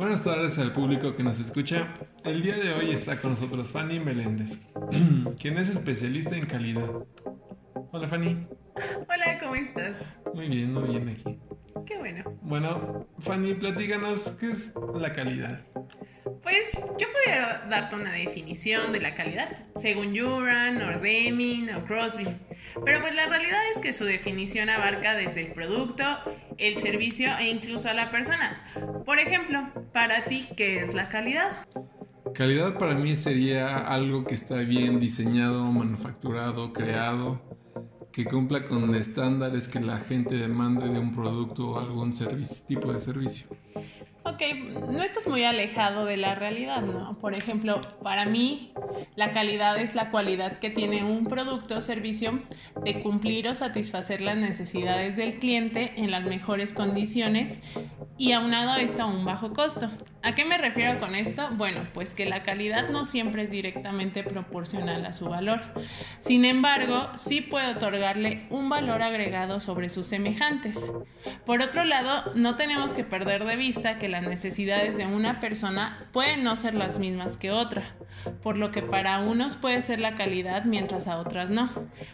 Buenas tardes al público que nos escucha. El día de hoy está con nosotros Fanny Meléndez, quien es especialista en calidad. Hola Fanny. Hola, ¿cómo estás? Muy bien, muy bien aquí. Qué bueno. Bueno, Fanny, platícanos qué es la calidad. Pues yo podría darte una definición de la calidad, según Juran, o Deming o Crosby. Pero pues la realidad es que su definición abarca desde el producto, el servicio e incluso a la persona. Por ejemplo, para ti, ¿qué es la calidad? Calidad para mí sería algo que está bien diseñado, manufacturado, creado, que cumpla con estándares que la gente demande de un producto o algún tipo de servicio. Ok, no estás muy alejado de la realidad, ¿no? Por ejemplo, para mí, la calidad es la cualidad que tiene un producto o servicio de cumplir o satisfacer las necesidades del cliente en las mejores condiciones y aunado esto a un bajo costo. ¿A qué me refiero con esto? Bueno, pues que la calidad no siempre es directamente proporcional a su valor. Sin embargo, sí puede otorgarle un valor agregado sobre sus semejantes. Por otro lado, no tenemos que perder de vista que las necesidades de una persona pueden no ser las mismas que otra, por lo que para unos puede ser la calidad mientras a otras no.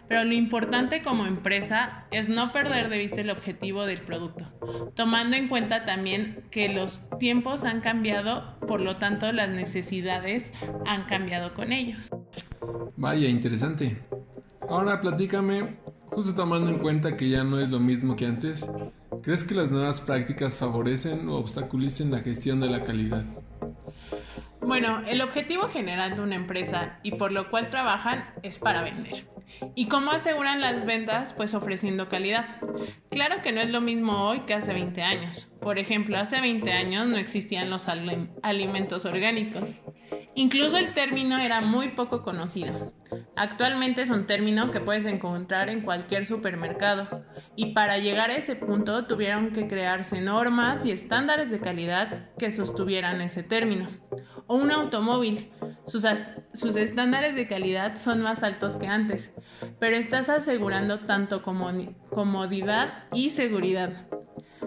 Pero lo importante como empresa es no perder de vista el objetivo del producto, tomando en cuenta también que los tiempos han cambiado por lo tanto las necesidades han cambiado con ellos. Vaya, interesante. Ahora platícame, justo tomando en cuenta que ya no es lo mismo que antes, ¿crees que las nuevas prácticas favorecen o obstaculicen la gestión de la calidad? Bueno, el objetivo general de una empresa y por lo cual trabajan es para vender. ¿Y cómo aseguran las ventas? Pues ofreciendo calidad. Claro que no es lo mismo hoy que hace 20 años. Por ejemplo, hace 20 años no existían los alimentos orgánicos. Incluso el término era muy poco conocido. Actualmente es un término que puedes encontrar en cualquier supermercado y para llegar a ese punto tuvieron que crearse normas y estándares de calidad que sostuvieran ese término. O un automóvil. Sus, sus estándares de calidad son más altos que antes, pero estás asegurando tanto comodidad y seguridad.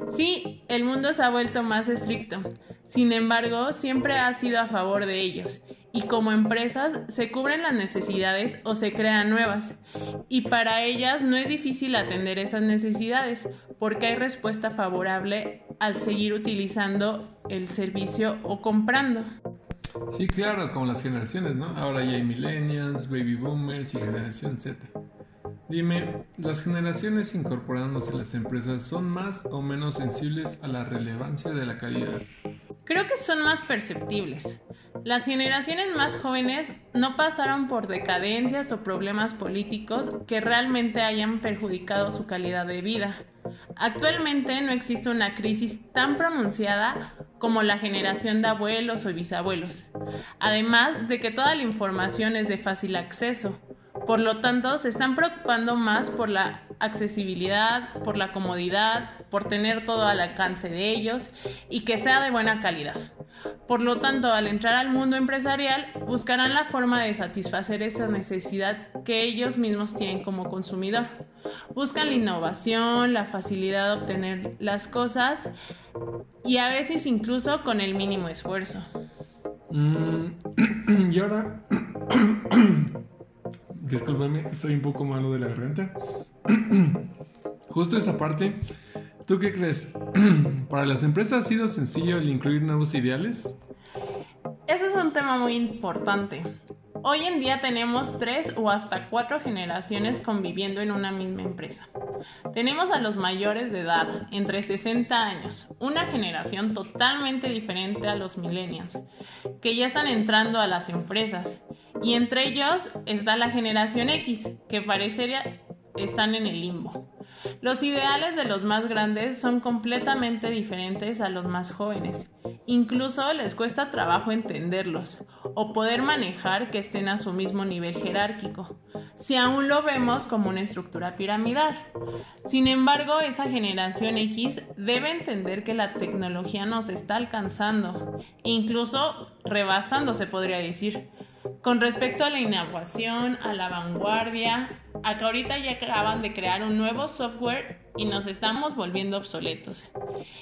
Sí, el mundo se ha vuelto más estricto, sin embargo, siempre ha sido a favor de ellos y como empresas se cubren las necesidades o se crean nuevas. Y para ellas no es difícil atender esas necesidades porque hay respuesta favorable al seguir utilizando el servicio o comprando. Sí, claro, como las generaciones, ¿no? Ahora ya hay millennials, baby boomers y generación Z. Dime, ¿las generaciones incorporándose a las empresas son más o menos sensibles a la relevancia de la calidad? Creo que son más perceptibles. Las generaciones más jóvenes no pasaron por decadencias o problemas políticos que realmente hayan perjudicado su calidad de vida. Actualmente no existe una crisis tan pronunciada como la generación de abuelos o bisabuelos, además de que toda la información es de fácil acceso. Por lo tanto, se están preocupando más por la accesibilidad, por la comodidad, por tener todo al alcance de ellos y que sea de buena calidad. Por lo tanto, al entrar al mundo empresarial, buscarán la forma de satisfacer esa necesidad que ellos mismos tienen como consumidor. Buscan la innovación, la facilidad de obtener las cosas y a veces incluso con el mínimo esfuerzo. Mm, y ahora, discúlpame, estoy un poco malo de la garganta. Justo esa parte ¿Tú qué crees? ¿Para las empresas ha sido sencillo el incluir nuevos ideales? Ese es un tema muy importante. Hoy en día tenemos tres o hasta cuatro generaciones conviviendo en una misma empresa. Tenemos a los mayores de edad, entre 60 años, una generación totalmente diferente a los millennials, que ya están entrando a las empresas. Y entre ellos está la generación X, que parecería están en el limbo. Los ideales de los más grandes son completamente diferentes a los más jóvenes. Incluso les cuesta trabajo entenderlos o poder manejar que estén a su mismo nivel jerárquico, si aún lo vemos como una estructura piramidal. Sin embargo, esa generación X debe entender que la tecnología nos está alcanzando, incluso rebasando se podría decir. Con respecto a la innovación, a la vanguardia, acá ahorita ya acaban de crear un nuevo software y nos estamos volviendo obsoletos.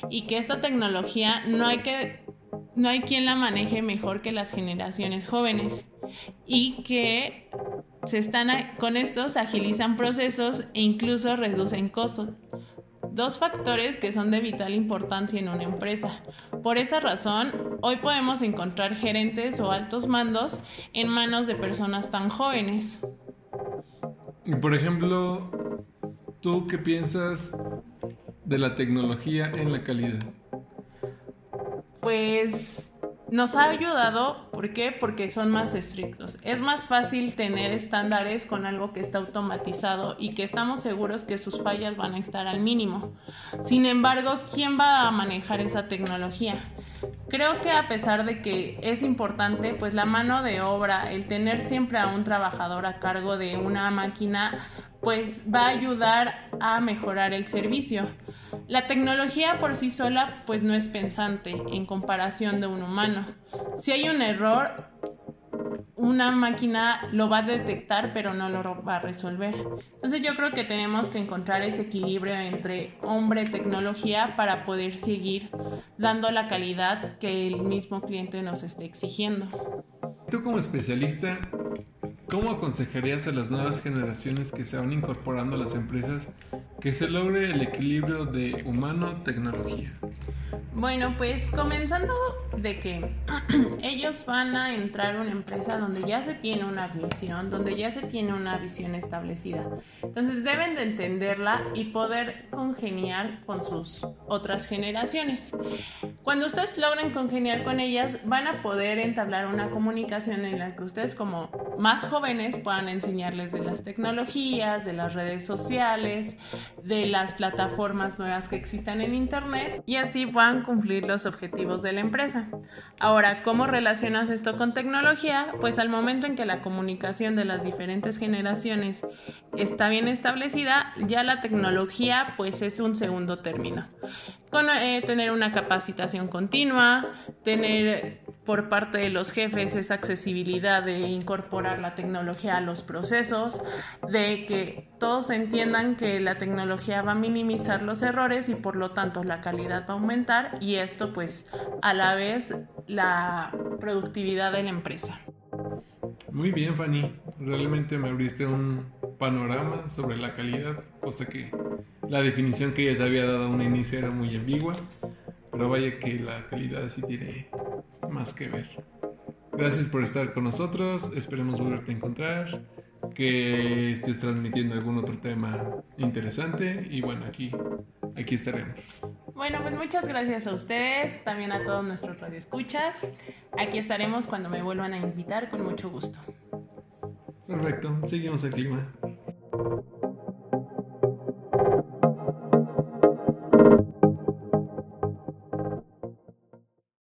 Y que esta tecnología no hay que no hay quien la maneje mejor que las generaciones jóvenes y que se están con estos agilizan procesos e incluso reducen costos. Dos factores que son de vital importancia en una empresa. Por esa razón, hoy podemos encontrar gerentes o altos mandos en manos de personas tan jóvenes. Y por ejemplo, ¿tú qué piensas de la tecnología en la calidad? Pues nos ha ayudado, ¿por qué? Porque son más estrictos. Es más fácil tener estándares con algo que está automatizado y que estamos seguros que sus fallas van a estar al mínimo. Sin embargo, ¿quién va a manejar esa tecnología? Creo que a pesar de que es importante, pues la mano de obra, el tener siempre a un trabajador a cargo de una máquina, pues va a ayudar a mejorar el servicio. La tecnología por sí sola pues no es pensante en comparación de un humano. Si hay un error, una máquina lo va a detectar pero no lo va a resolver. Entonces yo creo que tenemos que encontrar ese equilibrio entre hombre-tecnología para poder seguir dando la calidad que el mismo cliente nos esté exigiendo. Tú como especialista, ¿Cómo aconsejarías a las nuevas generaciones que se van incorporando a las empresas que se logre el equilibrio de humano-tecnología? Bueno, pues comenzando de que ellos van a entrar a una empresa donde ya se tiene una visión, donde ya se tiene una visión establecida. Entonces deben de entenderla y poder congeniar con sus otras generaciones. Cuando ustedes logren congeniar con ellas, van a poder entablar una comunicación en la que ustedes como más jóvenes puedan enseñarles de las tecnologías, de las redes sociales, de las plataformas nuevas que existan en Internet y así puedan cumplir los objetivos de la empresa. Ahora, ¿cómo relacionas esto con tecnología? Pues al momento en que la comunicación de las diferentes generaciones está bien establecida, ya la tecnología pues es un segundo término. Con, eh, tener una capacitación continua, tener por parte de los jefes esa accesibilidad de incorporar la tecnología a los procesos, de que todos entiendan que la tecnología va a minimizar los errores y por lo tanto la calidad va a aumentar y esto pues a la vez la productividad de la empresa. Muy bien Fanny, realmente me abriste un panorama sobre la calidad, cosa que la definición que ya te había dado a un inicio era muy ambigua, pero vaya que la calidad sí tiene más que ver. Gracias por estar con nosotros, esperemos volverte a encontrar, que estés transmitiendo algún otro tema interesante y bueno, aquí, aquí estaremos. Bueno, pues muchas gracias a ustedes, también a todos nuestros radioescuchas. Aquí estaremos cuando me vuelvan a invitar con mucho gusto. Perfecto, seguimos el clima.